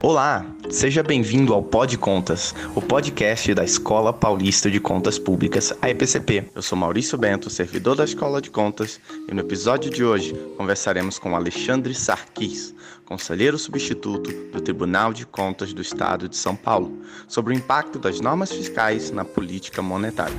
Olá, seja bem-vindo ao Pod Contas, o podcast da Escola Paulista de Contas Públicas, a EPCP. Eu sou Maurício Bento, servidor da Escola de Contas, e no episódio de hoje conversaremos com Alexandre Sarquis, conselheiro substituto do Tribunal de Contas do Estado de São Paulo, sobre o impacto das normas fiscais na política monetária.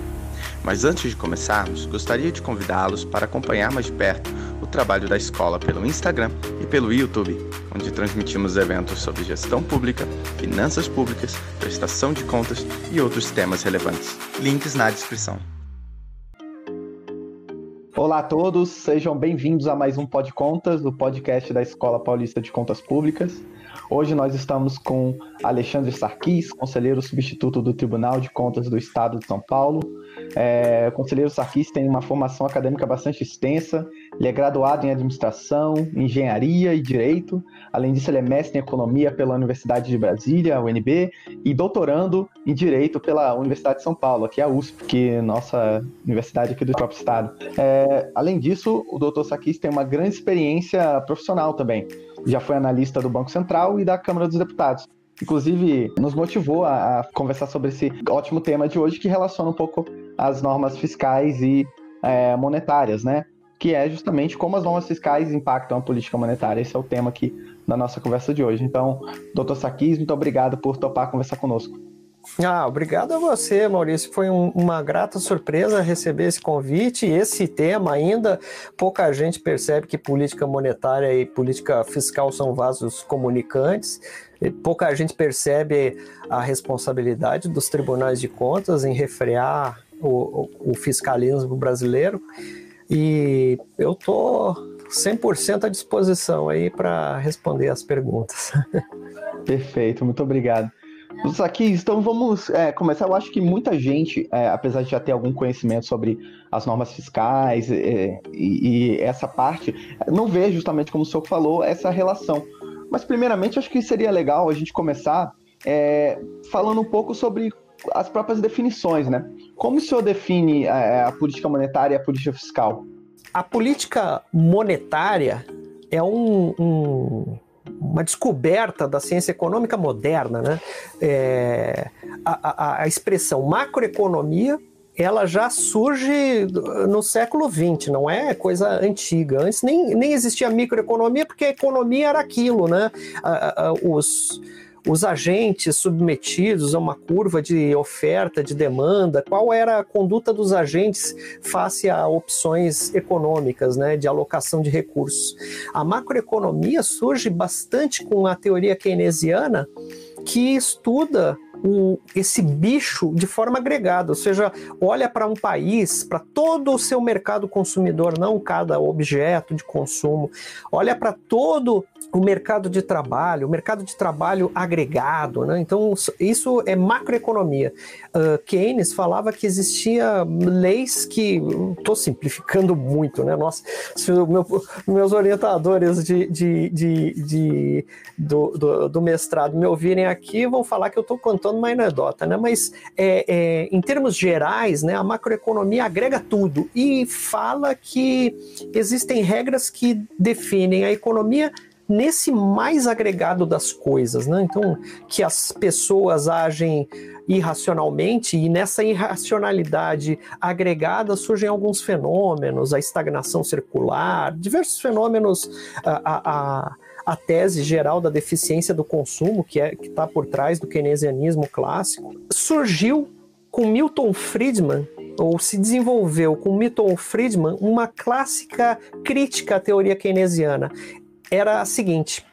Mas antes de começarmos, gostaria de convidá-los para acompanhar mais perto o trabalho da escola pelo Instagram e pelo YouTube, onde transmitimos eventos sobre gestão pública, finanças públicas, prestação de contas e outros temas relevantes. Links na descrição. Olá a todos, sejam bem-vindos a mais um Pod Contas, o podcast da Escola Paulista de Contas Públicas. Hoje nós estamos com Alexandre Sarquis, conselheiro substituto do Tribunal de Contas do Estado de São Paulo. É, o conselheiro Sarquis tem uma formação acadêmica bastante extensa. Ele é graduado em administração, engenharia e direito. Além disso, ele é mestre em economia pela Universidade de Brasília, UNB, e doutorando em direito pela Universidade de São Paulo, que é a USP, que é nossa universidade aqui do próprio estado. É, além disso, o doutor Sarquis tem uma grande experiência profissional também já foi analista do Banco Central e da Câmara dos Deputados. Inclusive, nos motivou a, conversar sobre esse ótimo tema de hoje, que relaciona um pouco as normas fiscais e é, monetárias, né? Que é justamente como as normas fiscais impactam a política monetária. Esse é o tema aqui da nossa conversa de hoje. Então, doutor Saquis, muito obrigado por topar conversar conosco. Ah, obrigado a você, Maurício. Foi um, uma grata surpresa receber esse convite. Esse tema ainda pouca gente percebe que política monetária e política fiscal são vasos comunicantes. E pouca gente percebe a responsabilidade dos tribunais de contas em refrear o, o, o fiscalismo brasileiro. E eu tô 100% à disposição aí para responder as perguntas. Perfeito, muito obrigado. Aqui, então vamos é, começar. Eu acho que muita gente, é, apesar de já ter algum conhecimento sobre as normas fiscais é, e, e, essa parte, não vê justamente como o senhor falou essa relação. Mas primeiramente, acho que seria legal a gente começar é, falando um pouco sobre as próprias definições, né? Como o senhor define a, é, a política monetária e a política fiscal? A política monetária é um, um uma descoberta da ciência econômica moderna, né? É, a, a, a expressão macroeconomia ela já surge no século XX, não é coisa antiga. Antes nem, nem existia microeconomia, porque a economia era aquilo, né? Os, os agentes submetidos a uma curva de oferta, de demanda, qual era a conduta dos agentes face a opções econômicas, né, de alocação de recursos. A macroeconomia surge bastante com a teoria keynesiana, que estuda o, esse bicho de forma agregada, ou seja, olha para um país, para todo o seu mercado consumidor, não cada objeto de consumo, olha para todo o mercado de trabalho, o mercado de trabalho agregado, né? Então, isso é macroeconomia. Uh, Keynes falava que existia leis que. Estou simplificando muito, né? Nossa, meu, meus orientadores de, de, de, de do, do, do, mestrado me ouvirem aqui, vão falar que eu estou contando uma anedota, né? Mas, é, é, em termos gerais, né, a macroeconomia agrega tudo e fala que existem regras que definem a economia nesse mais agregado das coisas, né? Então, que as pessoas agem irracionalmente e nessa irracionalidade agregada surgem alguns fenômenos, a estagnação circular, diversos fenômenos, a, a, a tese geral da deficiência do consumo, que é que está por trás do keynesianismo clássico, surgiu com Milton Friedman ou se desenvolveu com Milton Friedman uma clássica crítica à teoria keynesiana era a seguinte: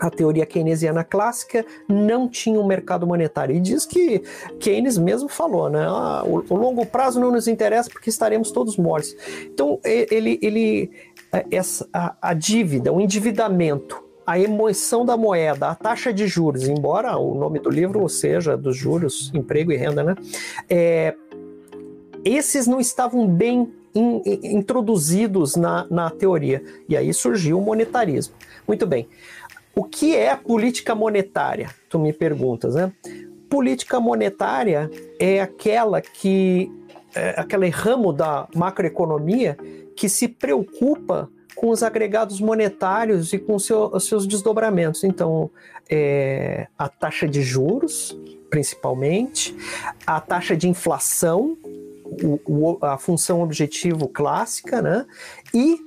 a teoria keynesiana clássica não tinha um mercado monetário. E diz que Keynes mesmo falou, né? Ah, o, o, longo prazo não nos interessa porque estaremos todos mortos. Então, ele, ele é, essa, a, a dívida, o endividamento, a emoção da moeda, a taxa de juros, embora o nome do livro seja dos juros, emprego e renda, né? É, esses não estavam bem in, introduzidos na, na teoria. E aí surgiu o monetarismo. Muito bem. O que é política monetária? Tu me perguntas, né? Política monetária é aquela que é aquele ramo da macroeconomia que se preocupa com os agregados monetários e com seu, os seus desdobramentos. Então, é, a taxa de juros, principalmente, a taxa de inflação, o, a função objetivo clássica, né? E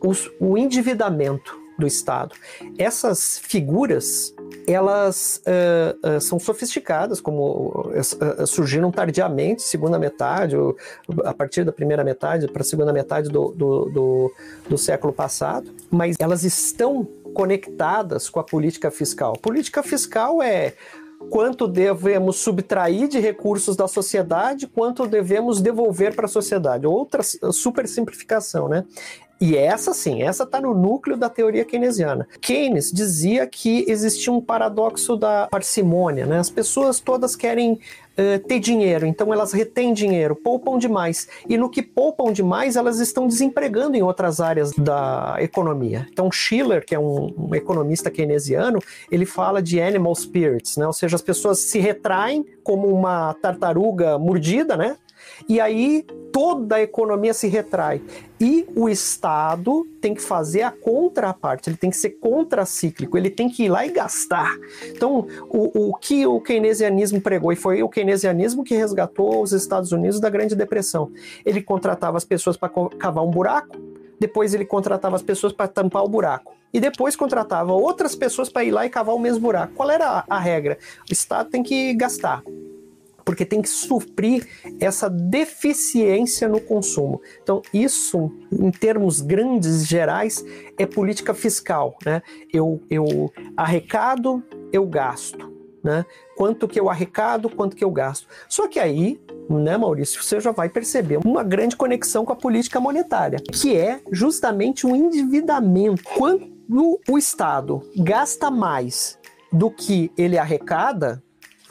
os, o endividamento do Estado. Essas figuras elas uh, uh, são sofisticadas, como uh, surgiram tardiamente, segunda metade, ou, a partir da primeira metade para a segunda metade do, do, do, do século passado, mas elas estão conectadas com a política fiscal. Política fiscal é quanto devemos subtrair de recursos da sociedade, quanto devemos devolver para a sociedade. Outra super simplificação, né? E essa sim, essa está no núcleo da teoria keynesiana. Keynes dizia que existia um paradoxo da parcimônia, né? As pessoas todas querem uh, ter dinheiro, então elas retêm dinheiro, poupam demais. E no que poupam demais, elas estão desempregando em outras áreas da economia. Então Schiller, que é um, um economista keynesiano, ele fala de animal spirits, né? Ou seja, as pessoas se retraem como uma tartaruga mordida, né? E aí toda a economia se retrai. E o Estado tem que fazer a contraparte, ele tem que ser contracíclico, ele tem que ir lá e gastar. Então, o, o que o keynesianismo pregou, e foi o keynesianismo que resgatou os Estados Unidos da Grande Depressão. Ele contratava as pessoas para cavar um buraco, depois ele contratava as pessoas para tampar o buraco. E depois contratava outras pessoas para ir lá e cavar o mesmo buraco. Qual era a, a regra? O Estado tem que gastar porque tem que suprir essa deficiência no consumo. Então, isso, em termos grandes, gerais, é política fiscal. Né? Eu, eu arrecado, eu gasto. Né? Quanto que eu arrecado, quanto que eu gasto. Só que aí, né, Maurício, você já vai perceber uma grande conexão com a política monetária, que é justamente um endividamento. Quando o Estado gasta mais do que ele arrecada,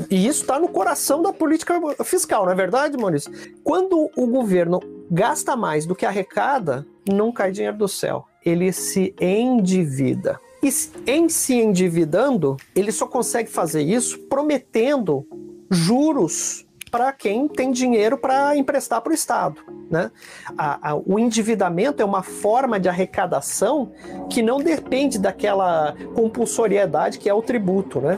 e isso está no coração da política fiscal, não é verdade, Maurício? Quando o governo gasta mais do que arrecada, não cai dinheiro do céu. Ele se endivida. E em se endividando, ele só consegue fazer isso prometendo juros para quem tem dinheiro para emprestar para o Estado. Né? A, a, o endividamento é uma forma de arrecadação que não depende daquela compulsoriedade que é o tributo. Né?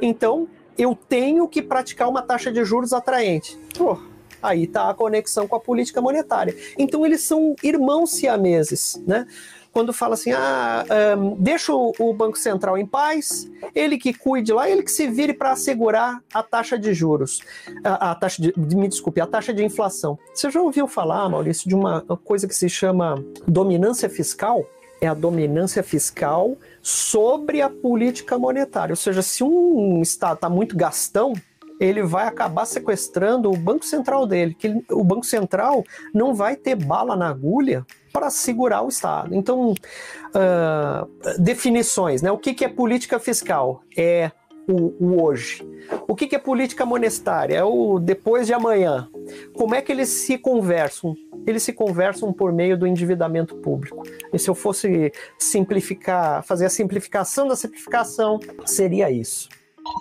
Então, eu tenho que praticar uma taxa de juros atraente. Pô, aí está a conexão com a política monetária. Então eles são irmãos siameses, né? Quando fala assim, ah, um, deixa o, Banco Central em paz, ele que cuide lá, ele que se vire para assegurar a taxa de juros, a, a taxa de, me desculpe, a taxa de inflação. Você já ouviu falar, Maurício, de uma coisa que se chama dominância fiscal? É a dominância fiscal sobre a política monetária. Ou seja, se um Estado está muito gastão, ele vai acabar sequestrando o Banco Central dele, que o Banco Central não vai ter bala na agulha para segurar o Estado. Então, uh, definições, né? O que, que é política fiscal? É o, o hoje. O que, que é política monetária? É o depois de amanhã. Como é que eles se conversam? Eles se conversam por meio do endividamento público. E se eu fosse simplificar, fazer a simplificação da simplificação, seria isso.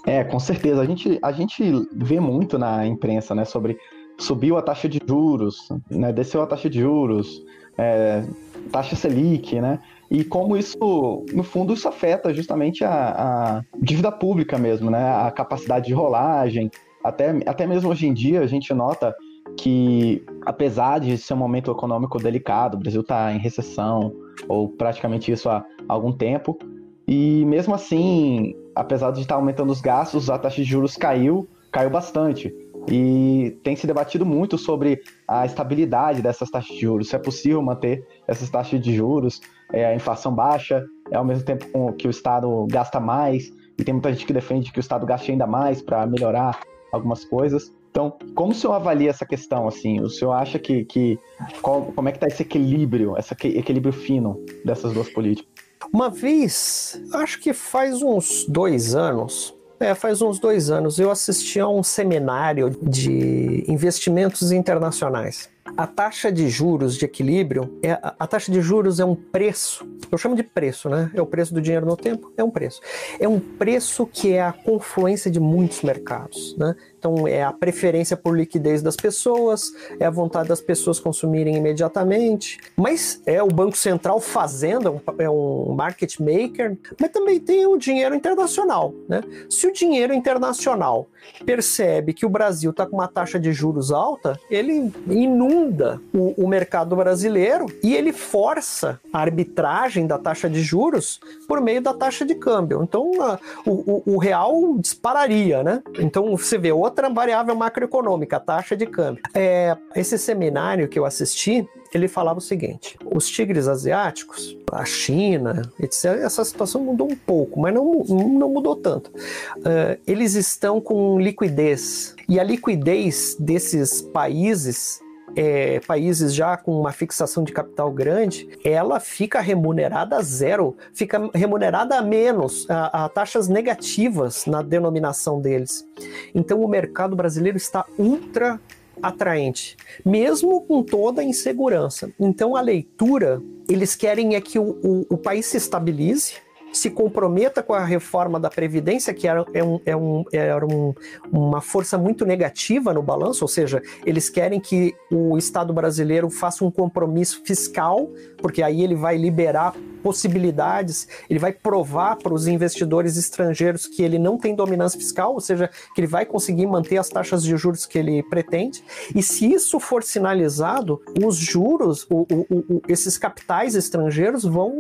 É, com certeza. A gente, a gente vê muito na imprensa, né, sobre subiu a taxa de juros, né, desceu a taxa de juros, é, taxa Selic, né? E como isso, no fundo, isso afeta justamente a, a dívida pública mesmo, né? A capacidade de rolagem. Até, até mesmo hoje em dia a gente nota que, apesar de ser um momento econômico delicado, o Brasil está em recessão, ou praticamente isso há algum tempo, e mesmo assim, apesar de estar aumentando os gastos, a taxa de juros caiu, caiu bastante. E tem se debatido muito sobre a estabilidade dessas taxas de juros, se é possível manter essas taxas de juros, é, a inflação baixa, é ao mesmo tempo que o Estado gasta mais, e tem muita gente que defende que o Estado gaste ainda mais para melhorar algumas coisas. Então, como o senhor avalia essa questão, assim? O senhor acha que, que qual, como é que está esse equilíbrio, esse equilíbrio fino dessas duas políticas? Uma vez, acho que faz uns dois anos, é, faz uns dois anos, eu assisti a um seminário de investimentos internacionais. A taxa de juros de equilíbrio, é, a taxa de juros é um preço, eu chamo de preço, né? É o preço do dinheiro no tempo, é um preço. É um preço que é a confluência de muitos mercados, né? Então, é a preferência por liquidez das pessoas, é a vontade das pessoas consumirem imediatamente, mas é o Banco Central fazendo, é um market maker, mas também tem o dinheiro internacional. Né? Se o dinheiro internacional percebe que o Brasil está com uma taxa de juros alta, ele inunda o, o mercado brasileiro e ele força a arbitragem da taxa de juros por meio da taxa de câmbio. Então, a, o, o, o real dispararia, né? Então, você vê outra outra variável macroeconômica, a taxa de câmbio. É, esse seminário que eu assisti, ele falava o seguinte: os tigres asiáticos, a China, etc., essa situação mudou um pouco, mas não, não mudou tanto. Uh, eles estão com liquidez. E a liquidez desses países é, países já com uma fixação de capital grande, ela fica remunerada a zero, fica remunerada a menos, a, a taxas negativas na denominação deles. Então o mercado brasileiro está ultra atraente, mesmo com toda a insegurança. Então a leitura, eles querem é que o, o, o país se estabilize, se comprometa com a reforma da Previdência, que era, é um, é um, era um, uma força muito negativa no balanço, ou seja, eles querem que o Estado brasileiro faça um compromisso fiscal, porque aí ele vai liberar possibilidades, ele vai provar para os investidores estrangeiros que ele não tem dominância fiscal, ou seja, que ele vai conseguir manter as taxas de juros que ele pretende. E se isso for sinalizado, os juros, o, o, o, esses capitais estrangeiros vão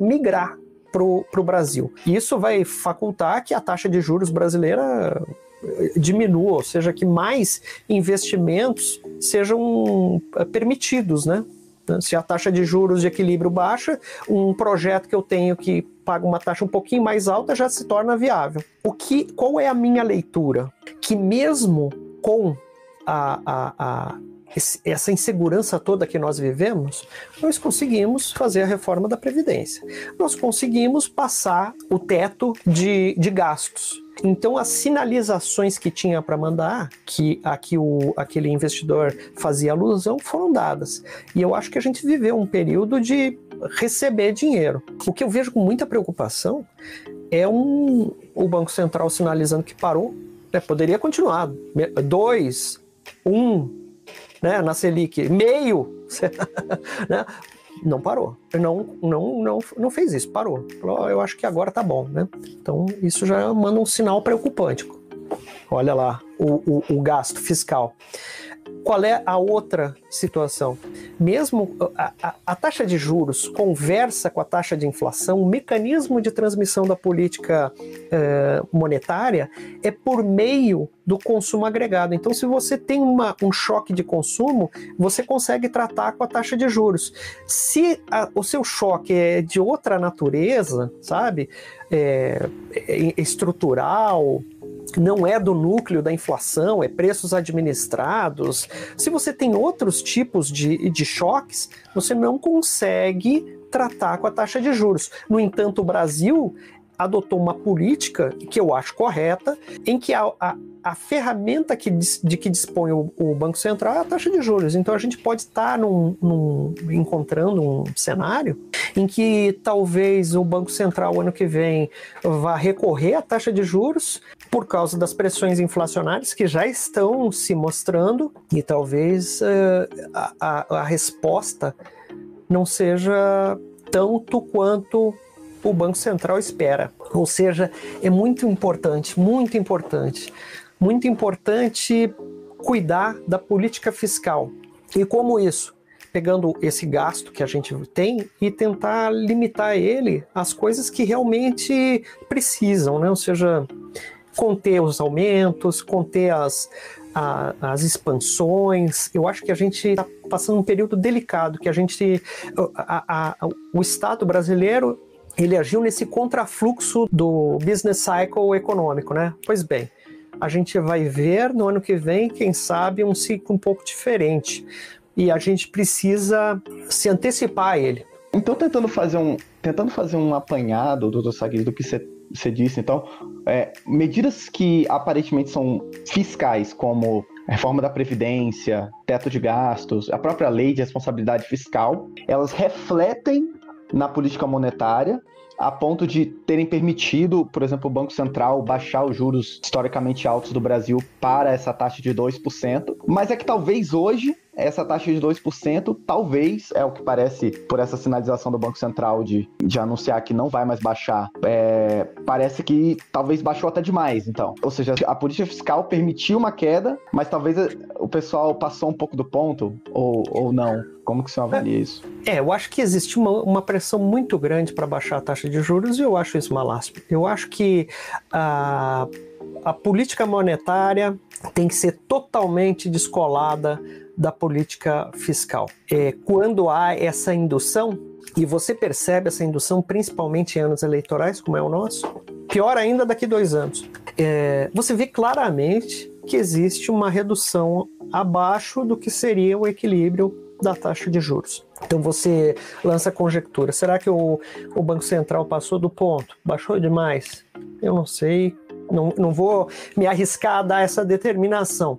migrar para o Brasil. Isso vai facultar que a taxa de juros brasileira eh, diminua, ou seja, que mais investimentos sejam eh, permitidos, né? Se a taxa de juros de equilíbrio baixa, um projeto que eu tenho que paga uma taxa um pouquinho mais alta já se torna viável. O que, qual é a minha leitura? Que mesmo com a, a, a essa insegurança toda que nós vivemos, nós conseguimos fazer a reforma da Previdência. Nós conseguimos passar o teto de, de gastos. Então, as sinalizações que tinha para mandar, que aqui o, aquele investidor fazia alusão, foram dadas. E eu acho que a gente viveu um período de receber dinheiro. O que eu vejo com muita preocupação é um, o Banco Central sinalizando que parou. Né? Poderia continuar. Dois, um, né, na Selic, meio, né? não parou. Não, não, não, não fez isso, parou. Falou, eu acho que agora tá bom, né? Então isso já manda um sinal preocupante. Olha lá, o, o, o gasto fiscal. Qual é a outra situação? Mesmo a, a, a, taxa de juros conversa com a taxa de inflação, o mecanismo de transmissão da política eh, monetária é por meio do consumo agregado. Então, se você tem uma, um choque de consumo, você consegue tratar com a taxa de juros. Se a, o seu choque é de outra natureza, sabe, é, é estrutural, não é do núcleo da inflação, é preços administrados. Se você tem outros tipos de, de choques, você não consegue tratar com a taxa de juros. No entanto, o Brasil adotou uma política que eu acho correta, em que a, a, a ferramenta que, de que dispõe o, o, Banco Central é a taxa de juros. Então a gente pode estar num, num, encontrando um cenário em que talvez o Banco Central ano que vem vá recorrer à taxa de juros por causa das pressões inflacionárias que já estão se mostrando e talvez uh, a, a, a resposta não seja tanto quanto o Banco Central espera. Ou seja, é muito importante, muito importante, muito importante cuidar da política fiscal. E como isso? Pegando esse gasto que a gente tem e tentar limitar ele às coisas que realmente precisam, né? Ou seja, conter os aumentos, conter as, a, as expansões. Eu acho que a gente está passando um período delicado, que a gente, a, a, o Estado brasileiro ele agiu nesse contrafluxo do business cycle econômico, né? Pois bem, a gente vai ver no ano que vem, quem sabe, um ciclo um pouco diferente. E a gente precisa se antecipar a ele. Então, tentando fazer um, tentando fazer um apanhado, doutor Sagui, do que você disse, então, é, medidas que aparentemente são fiscais, como reforma da Previdência, teto de gastos, a própria lei de responsabilidade fiscal, elas refletem na política monetária a ponto de terem permitido, por exemplo, o Banco Central baixar os juros historicamente altos do Brasil para essa taxa de 2%. Mas é que talvez hoje essa taxa de 2%, talvez, é o que parece por essa sinalização do Banco Central de, de anunciar que não vai mais baixar, é, parece que talvez baixou até demais, então. Ou seja, a política fiscal permitiu uma queda, mas talvez o pessoal passou um pouco do ponto, ou, ou não. Como que você avalia isso? É, eu acho que existe uma, uma pressão muito grande para baixar a taxa de juros e eu acho isso uma lástima. Eu acho que a, a política monetária tem que ser totalmente descolada da política fiscal. É, quando há essa indução, e você percebe essa indução principalmente em anos eleitorais, como é o nosso, pior ainda daqui dois anos, é, você vê claramente que existe uma redução abaixo do que seria o equilíbrio da taxa de juros. Então você lança conjectura: será que o, o Banco Central passou do ponto? Baixou demais? Eu não sei, não, não vou me arriscar a dar essa determinação,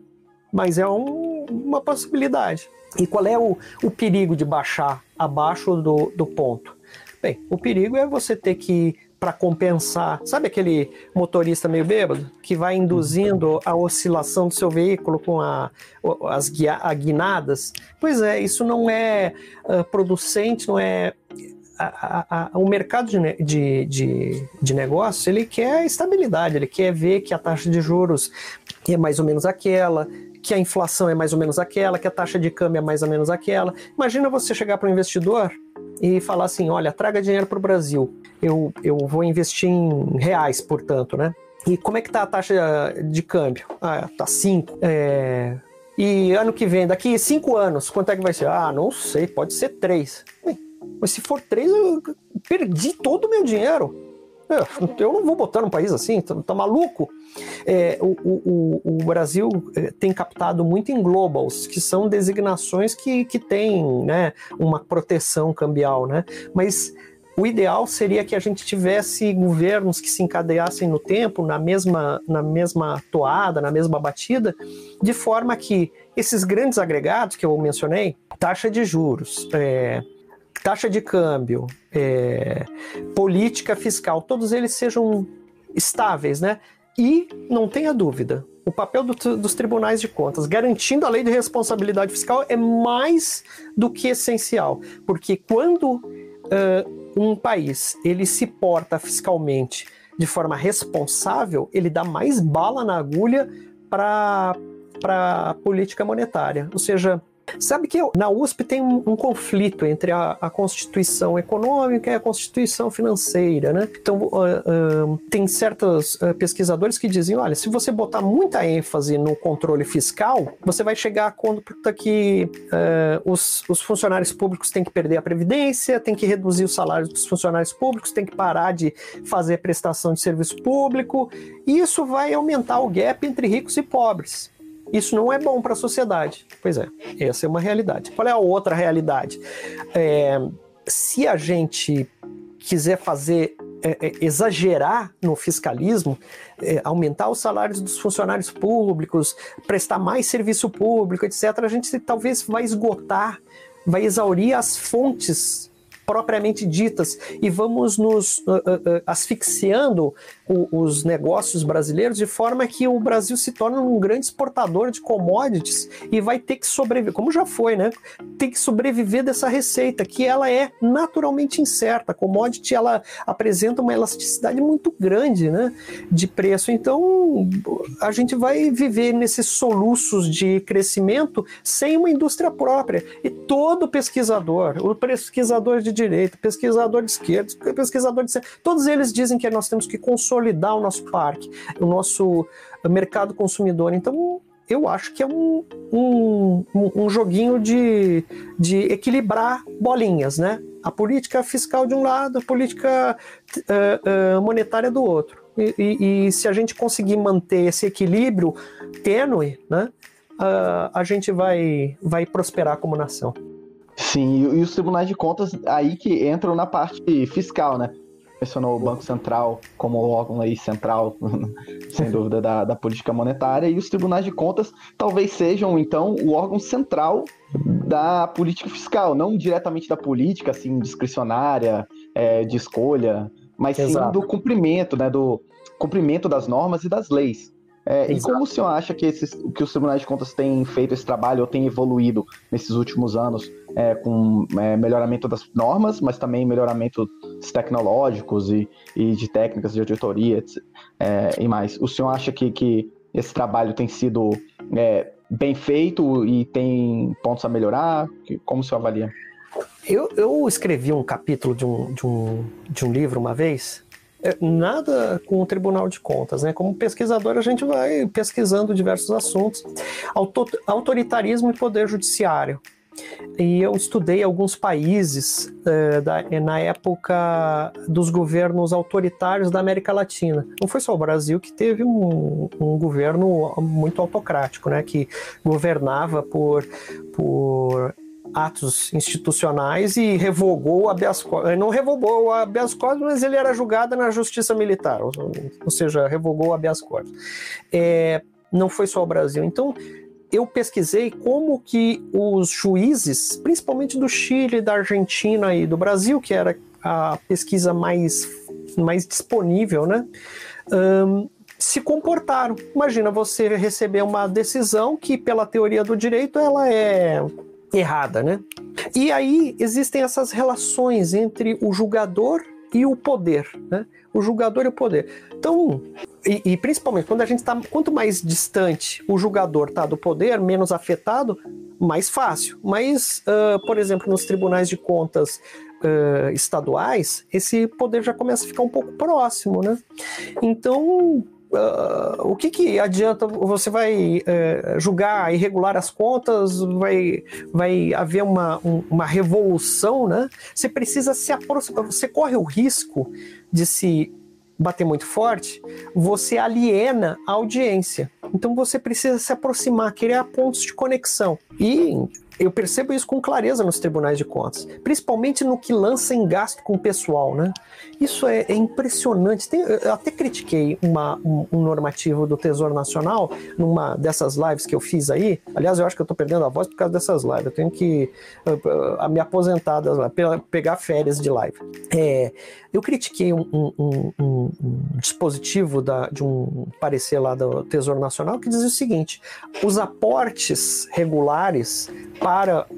mas é um, uma possibilidade. E qual é o, o perigo de baixar abaixo do, do ponto? Bem, o perigo é você ter que para compensar. Sabe aquele motorista meio bêbado que vai induzindo a oscilação do seu veículo com a, as guia, a guinadas? Pois é, isso não é uh, producente, não é. A, a, a, o mercado de, de, de, de negócios ele quer estabilidade, ele quer ver que a taxa de juros é mais ou menos aquela, que a inflação é mais ou menos aquela, que a taxa de câmbio é mais ou menos aquela. Imagina você chegar para o investidor e falar assim: olha, traga dinheiro para o Brasil. Eu, eu vou investir em reais, portanto, né? E como é que tá a taxa de câmbio? Ah, tá 5. É... E ano que vem, daqui 5 anos, quanto é que vai ser? Ah, não sei, pode ser 3. Mas se for 3, eu perdi todo o meu dinheiro. É, eu não vou botar num país assim, tá, tá maluco? É, o, o, o, Brasil é, tem captado muito em globals, que são designações que, que têm né, uma proteção cambial, né? Mas o ideal seria que a gente tivesse governos que se encadeassem no tempo, na mesma, na mesma toada, na mesma batida, de forma que esses grandes agregados que eu mencionei, taxa de juros, é, taxa de câmbio, é, política fiscal, todos eles sejam estáveis, né? E não tenha dúvida, o papel do, dos tribunais de contas, garantindo a lei de responsabilidade fiscal, é mais do que essencial, porque quando uh, um país ele se porta fiscalmente de forma responsável, ele dá mais bala na agulha para a política monetária, ou seja, Sabe que na USP tem um, um conflito entre a, a, Constituição econômica e a Constituição financeira, né? Então, uh, uh, tem certos uh, pesquisadores que dizem, olha, se você botar muita ênfase no controle fiscal, você vai chegar a conta que os, os funcionários públicos têm que perder a previdência, tem que reduzir os salários dos funcionários públicos, tem que parar de fazer prestação de serviço público, e isso vai aumentar o gap entre ricos e pobres. Isso não é bom para a sociedade. Pois é, essa é uma realidade. Qual é a outra realidade? É, se a gente quiser fazer é, é, exagerar no fiscalismo, é, aumentar os salários dos funcionários públicos, prestar mais serviço público, etc., a gente talvez vai esgotar, vai exaurir as fontes propriamente ditas e vamos nos uh, uh, uh, asfixiando o, os negócios brasileiros de forma que o Brasil se torne um grande exportador de commodities e vai ter que sobreviver, como já foi, né? Tem que sobreviver dessa receita, que ela é naturalmente incerta. A commodity ela apresenta uma elasticidade muito grande, né? De preço. Então a gente vai viver nesses soluços de crescimento sem uma indústria própria. E todo pesquisador, o pesquisador de direita, pesquisador de esquerda, pesquisador de todos eles dizem que nós temos que consolidar o nosso parque, o nosso mercado consumidor. Então, eu acho que é um, um, um joguinho de, de equilibrar bolinhas, né? A política fiscal de um lado, a política uh, uh, monetária do outro. E, e, e, se a gente conseguir manter esse equilíbrio tênue, né, uh, a gente vai, vai prosperar como nação. Sim, e os tribunais de contas aí que entram na parte fiscal, né? Mencionou o Banco Central como órgão aí central, sem dúvida, da, da política monetária, e os tribunais de contas talvez sejam, então, o órgão central da política fiscal, não diretamente da política, assim, discricionária, é, de escolha, mas Exato. sim do cumprimento, né, do cumprimento das normas e das leis. É, e como o senhor acha que, esses, que os tribunais de contas têm feito esse trabalho ou têm evoluído nesses últimos anos é, com é, melhoramento das normas, mas também melhoramento tecnológicos e, e de técnicas de auditoria é, e mais? O senhor acha que, que esse trabalho tem sido é, bem feito e tem pontos a melhorar? Como o senhor avalia? Eu, eu escrevi um capítulo de um, de, um, de um livro uma vez nada com o Tribunal de Contas, né? Como pesquisador, a gente vai pesquisando diversos assuntos. Autoritarismo e poder judiciário. E eu estudei alguns países uh, da, na época dos governos autoritários da América Latina. Não foi só o Brasil que teve um, um governo muito autocrático, né? Que governava por, por atos institucionais e revogou o habeas corpus. Não revogou o habeas corpus, mas ele era julgado na justiça militar, ou, ou seja, revogou o habeas corpus. É, não foi só o Brasil. Então, eu pesquisei como que os juízes, principalmente do Chile, da Argentina e do Brasil, que era a pesquisa mais, mais disponível, né? Um, se comportaram. Imagina você receber uma decisão que, pela teoria do direito, ela é errada, né? E aí existem essas relações entre o julgador e o poder, né? O julgador e o poder. Então, e, e principalmente quando a gente está, quanto mais distante o julgador está do poder, menos afetado, mais fácil. Mas, uh, por exemplo, nos tribunais de contas uh, estaduais, esse poder já começa a ficar um pouco próximo, né? Então, Uh, o que, que adianta? Você vai uh, julgar e regular as contas? Vai, vai haver uma, um, uma revolução, né? Você precisa se aproximar. Você corre o risco de se bater muito forte, você aliena a audiência. Então você precisa se aproximar, criar pontos de conexão. E eu percebo isso com clareza nos tribunais de contas, principalmente no que lança em gasto com o pessoal, né? Isso é, é impressionante. Tem, eu até critiquei uma, um, um, normativo do Tesouro Nacional numa dessas lives que eu fiz aí. Aliás, eu acho que eu estou perdendo a voz por causa dessas lives. Eu tenho que uh, uh, me aposentar, das, pegar férias de live. É, eu critiquei um, um, um dispositivo da, de um parecer lá do Tesouro Nacional que dizia o seguinte: os aportes regulares para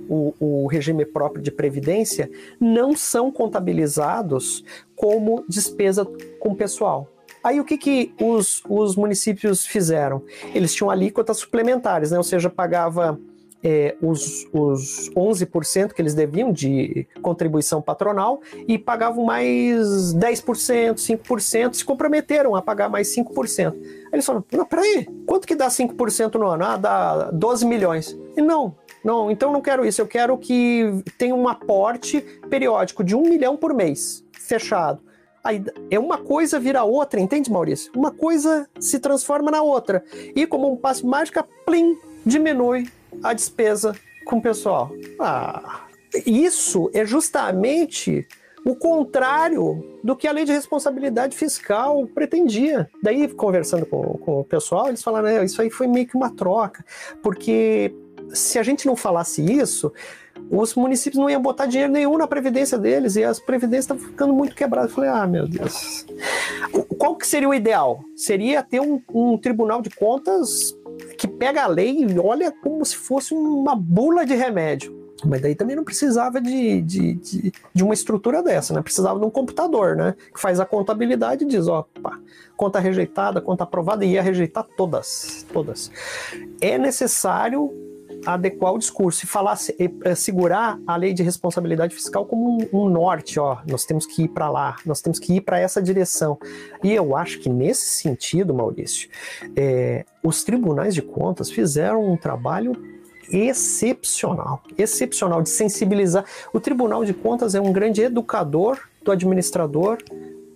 o, o regime próprio de previdência não são contabilizados como despesa com pessoal. Aí o que, que os, os municípios fizeram? Eles tinham alíquotas suplementares, né? ou seja, pagava é, os, os 11% que eles deviam de contribuição patronal e pagavam mais 10%, 5%, se comprometeram a pagar mais 5%. Aí eles falaram, não, peraí, quanto que dá 5% no ano? Ah, dá 12 milhões. E não, não, então não quero isso. Eu quero que tenha um aporte periódico de um milhão por mês, fechado. Aí é uma coisa vira outra, entende, Maurício? Uma coisa se transforma na outra. E como um passo mágica, plim, diminui a despesa com o pessoal. Ah, isso é justamente o contrário do que a lei de responsabilidade fiscal pretendia. Daí, conversando com, com o pessoal, eles falaram: é, isso aí foi meio que uma troca, porque se a gente não falasse isso, os municípios não iam botar dinheiro nenhum na previdência deles e as previdências estavam ficando muito quebradas. Eu falei, ah, meu Deus. Qual que seria o ideal? Seria ter um, um tribunal de contas que pega a lei e olha como se fosse uma bula de remédio. Mas daí também não precisava de, de, de, de, uma estrutura dessa, né? Precisava de um computador, né? Que faz a contabilidade e diz, ó, conta rejeitada, conta aprovada, e ia rejeitar todas, todas. É necessário adequar o discurso e falar, é, segurar a lei de responsabilidade fiscal como um, um norte, ó, nós temos que ir para lá, nós temos que ir para essa direção. E eu acho que nesse sentido, Maurício, é, os tribunais de contas fizeram um trabalho excepcional, excepcional de sensibilizar. O Tribunal de Contas é um grande educador do administrador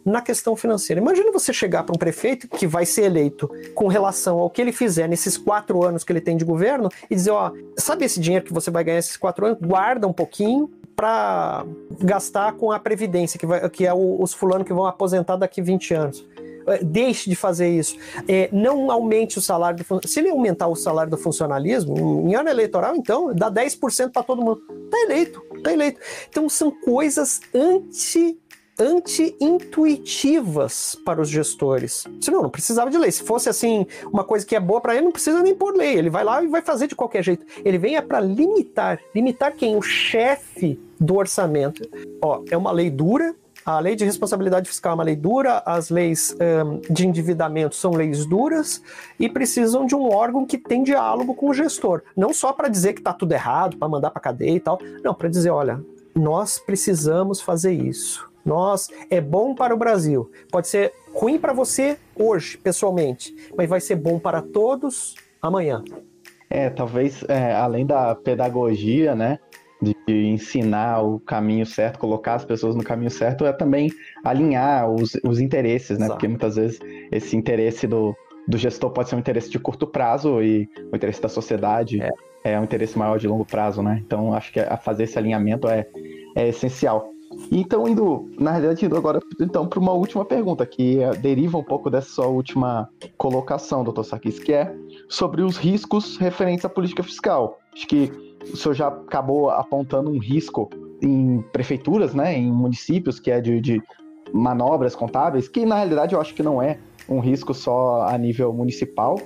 na questão financeira. Imagina você chegar para um prefeito que vai ser eleito com relação ao que ele fizer nesses quatro anos que ele tem de governo e dizer: ó, sabe esse dinheiro que você vai ganhar esses quatro anos? Guarda um pouquinho, para gastar com a previdência, que, vai, que é o, os fulanos que vão aposentar daqui 20 anos. É, deixe de fazer isso. É, não aumente o salário do Se ele aumentar o salário do funcionalismo, em ano eleitoral, então, dá 10% para todo mundo. Tá eleito, tá eleito. Então são coisas anti anti-intuitivas para os gestores. Senão, não precisava de lei. Se fosse assim, uma coisa que é boa para ele, não precisa nem pôr lei. Ele vai lá e vai fazer de qualquer jeito. Ele vem é para limitar. Limitar quem? O chefe do orçamento. Ó, é uma lei dura, a lei de responsabilidade fiscal é uma lei dura, as leis um, de endividamento são leis duras e precisam de um órgão que tem diálogo com o gestor. Não só para dizer que está tudo errado, para mandar para cadeia e tal. Não, para dizer, olha, nós precisamos fazer isso. Nós é bom para o Brasil. Pode ser ruim para você hoje, pessoalmente, mas vai ser bom para todos amanhã. É, talvez é, além da pedagogia, né? de ensinar o caminho certo, colocar as pessoas no caminho certo, é também alinhar os, os interesses, né? Exato. Porque muitas vezes esse interesse do, do gestor pode ser um interesse de curto prazo e o interesse da sociedade é, é um interesse maior de longo prazo, né? Então acho que a fazer esse alinhamento é, é essencial. Então, indo, na realidade, indo agora então para uma última pergunta, que é, deriva um pouco dessa sua última colocação, doutor Sarkis, que é sobre os riscos referentes à política fiscal. Acho que o senhor já acabou apontando um risco em prefeituras, né, em municípios, que é de, de manobras contábeis, que na realidade eu acho que não é um risco só a nível municipal,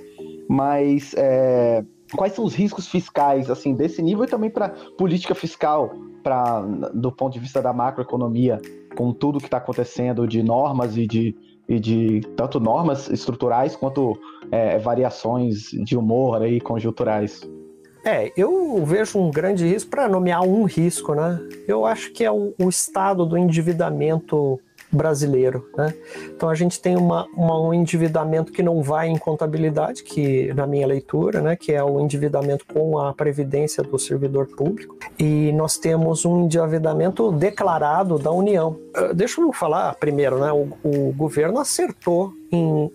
mas é, quais são os riscos fiscais assim desse nível e também para política fiscal, para do ponto de vista da macroeconomia, com tudo que está acontecendo de normas e de, e de tanto normas estruturais quanto é, variações de humor aí conjunturais. É, eu vejo um grande risco para nomear um risco, né? Eu acho que é o, o estado do endividamento brasileiro. Né? Então a gente tem uma, uma, um endividamento que não vai em contabilidade, que na minha leitura, né, que é o endividamento com a previdência do servidor público, e nós temos um endividamento declarado da União. Uh, deixa eu falar primeiro, né? O, o governo acertou em uh,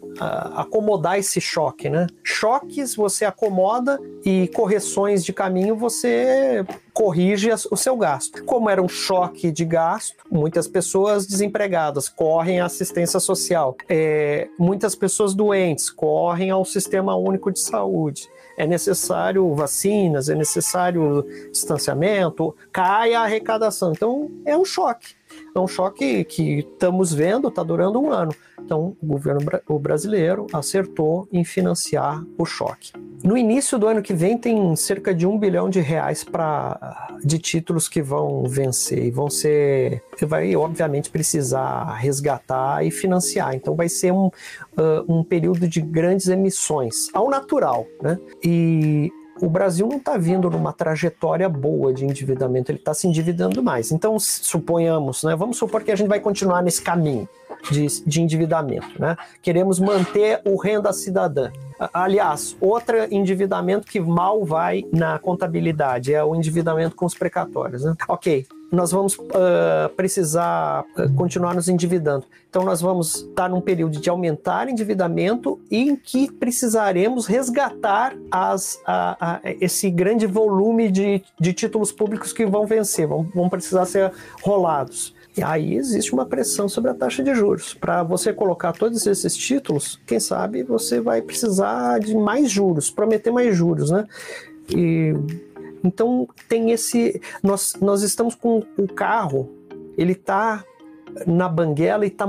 acomodar esse choque, né? Choques você acomoda e correções de caminho você corrige o seu gasto. Como era um choque de gasto, muitas pessoas desempregadas correm à assistência social, é, muitas pessoas doentes correm ao sistema único de saúde é necessário vacinas, é necessário distanciamento, cai a arrecadação. Então é um choque. É um choque que estamos vendo, está durando um ano. Então, o governo o brasileiro acertou em financiar o choque. No início do ano que vem, tem cerca de um bilhão de reais pra, de títulos que vão vencer e vão ser. Vai, obviamente, precisar resgatar e financiar. Então, vai ser um, uh, um período de grandes emissões, ao natural. Né? E o Brasil não está vindo numa trajetória boa de endividamento, ele está se endividando mais. Então, suponhamos, né, vamos supor que a gente vai continuar nesse caminho de, de endividamento. Né? Queremos manter o renda cidadã. Aliás, outro endividamento que mal vai na contabilidade é o endividamento com os precatórios. Né? Ok, nós vamos uh, precisar continuar nos endividando. Então, nós vamos estar num período de aumentar endividamento e em que precisaremos resgatar as, a, a, esse grande volume de, de títulos públicos que vão vencer, vão, vão precisar ser rolados. E aí existe uma pressão sobre a taxa de juros. Para você colocar todos esses títulos, quem sabe você vai precisar de mais juros, prometer mais juros, né? E, então tem esse. Nós, nós estamos com o carro, ele está na banguela e está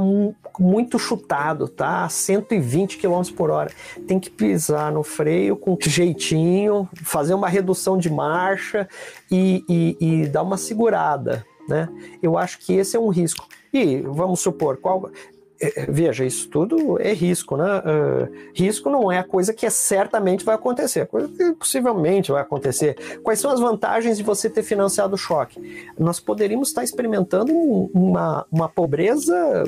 muito chutado, tá? 120 km por hora. Tem que pisar no freio com jeitinho, fazer uma redução de marcha e, e, e dar uma segurada né? Eu acho que esse é um risco. E vamos supor, qual. É, é, veja, isso tudo é risco, né? Uh, risco não é a coisa que é, certamente vai acontecer, a coisa que possivelmente vai acontecer. Quais são as vantagens de você ter financiado o choque? Nós poderíamos estar experimentando uma, uma pobreza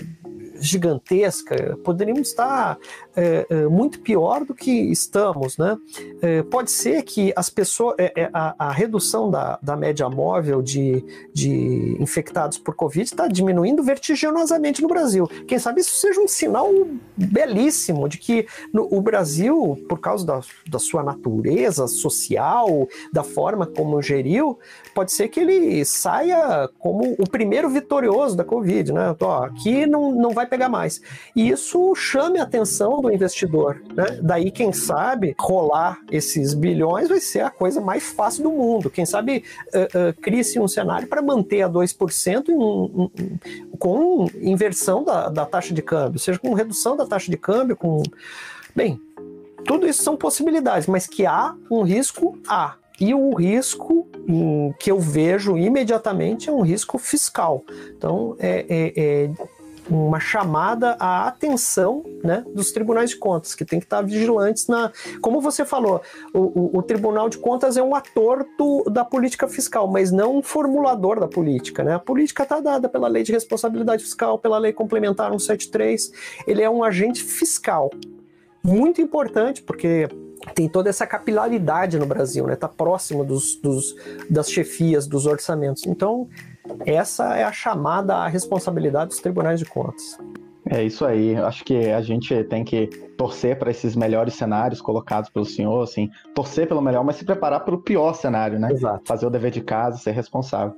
gigantesca, poderíamos estar é, é, muito pior do que estamos, né? É, pode ser que as pessoas, é, é, a, a, redução da, da média móvel de, de infectados por Covid está diminuindo vertiginosamente no Brasil. Quem sabe isso seja um sinal belíssimo de que no, o Brasil, por causa da, da sua natureza social, da forma como geriu, pode ser que ele saia como o primeiro vitorioso da Covid, né? Tô, aqui não, não vai pegar mais. E isso chame a atenção do investidor, né? Daí, quem sabe, rolar esses bilhões vai ser a coisa mais fácil do mundo. Quem sabe, uh, uh, crie-se um cenário para manter a 2% em, com inversão da, da taxa de câmbio, seja com redução da taxa de câmbio, com... Bem, tudo isso são possibilidades, mas que há um risco, há. E o risco que eu vejo imediatamente é um risco fiscal. Então, é, é, é uma chamada à atenção né, dos tribunais de contas, que tem que estar vigilantes na. Como você falou, o, o, o Tribunal de Contas é um ator do, da política fiscal, mas não um formulador da política. Né? A política está dada pela Lei de Responsabilidade Fiscal, pela Lei Complementar 173. Ele é um agente fiscal. Muito importante, porque tem toda essa capilaridade no Brasil, né? Tá próximo dos, dos, das chefias, dos orçamentos. Então, essa é a chamada à responsabilidade dos tribunais de contas. É isso aí. Acho que a gente tem que torcer para esses melhores cenários colocados pelo senhor, assim, torcer pelo melhor, mas se preparar para o pior cenário, né? Exato. Fazer o dever de casa, ser responsável.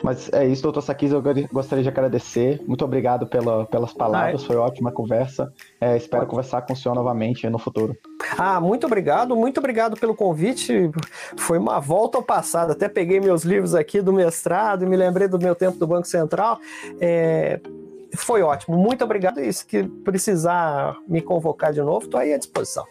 Mas é isso, doutor Saquiz, eu gostaria de agradecer. Muito obrigado pela, pelas palavras, ah, é. foi ótima conversa. É, espero conversar com o senhor novamente no futuro. Ah, muito obrigado, muito obrigado pelo convite. Foi uma volta ao passado. Até peguei meus livros aqui do mestrado e me lembrei do meu tempo do Banco Central. É, foi ótimo, muito obrigado. E se precisar me convocar de novo, estou aí à disposição.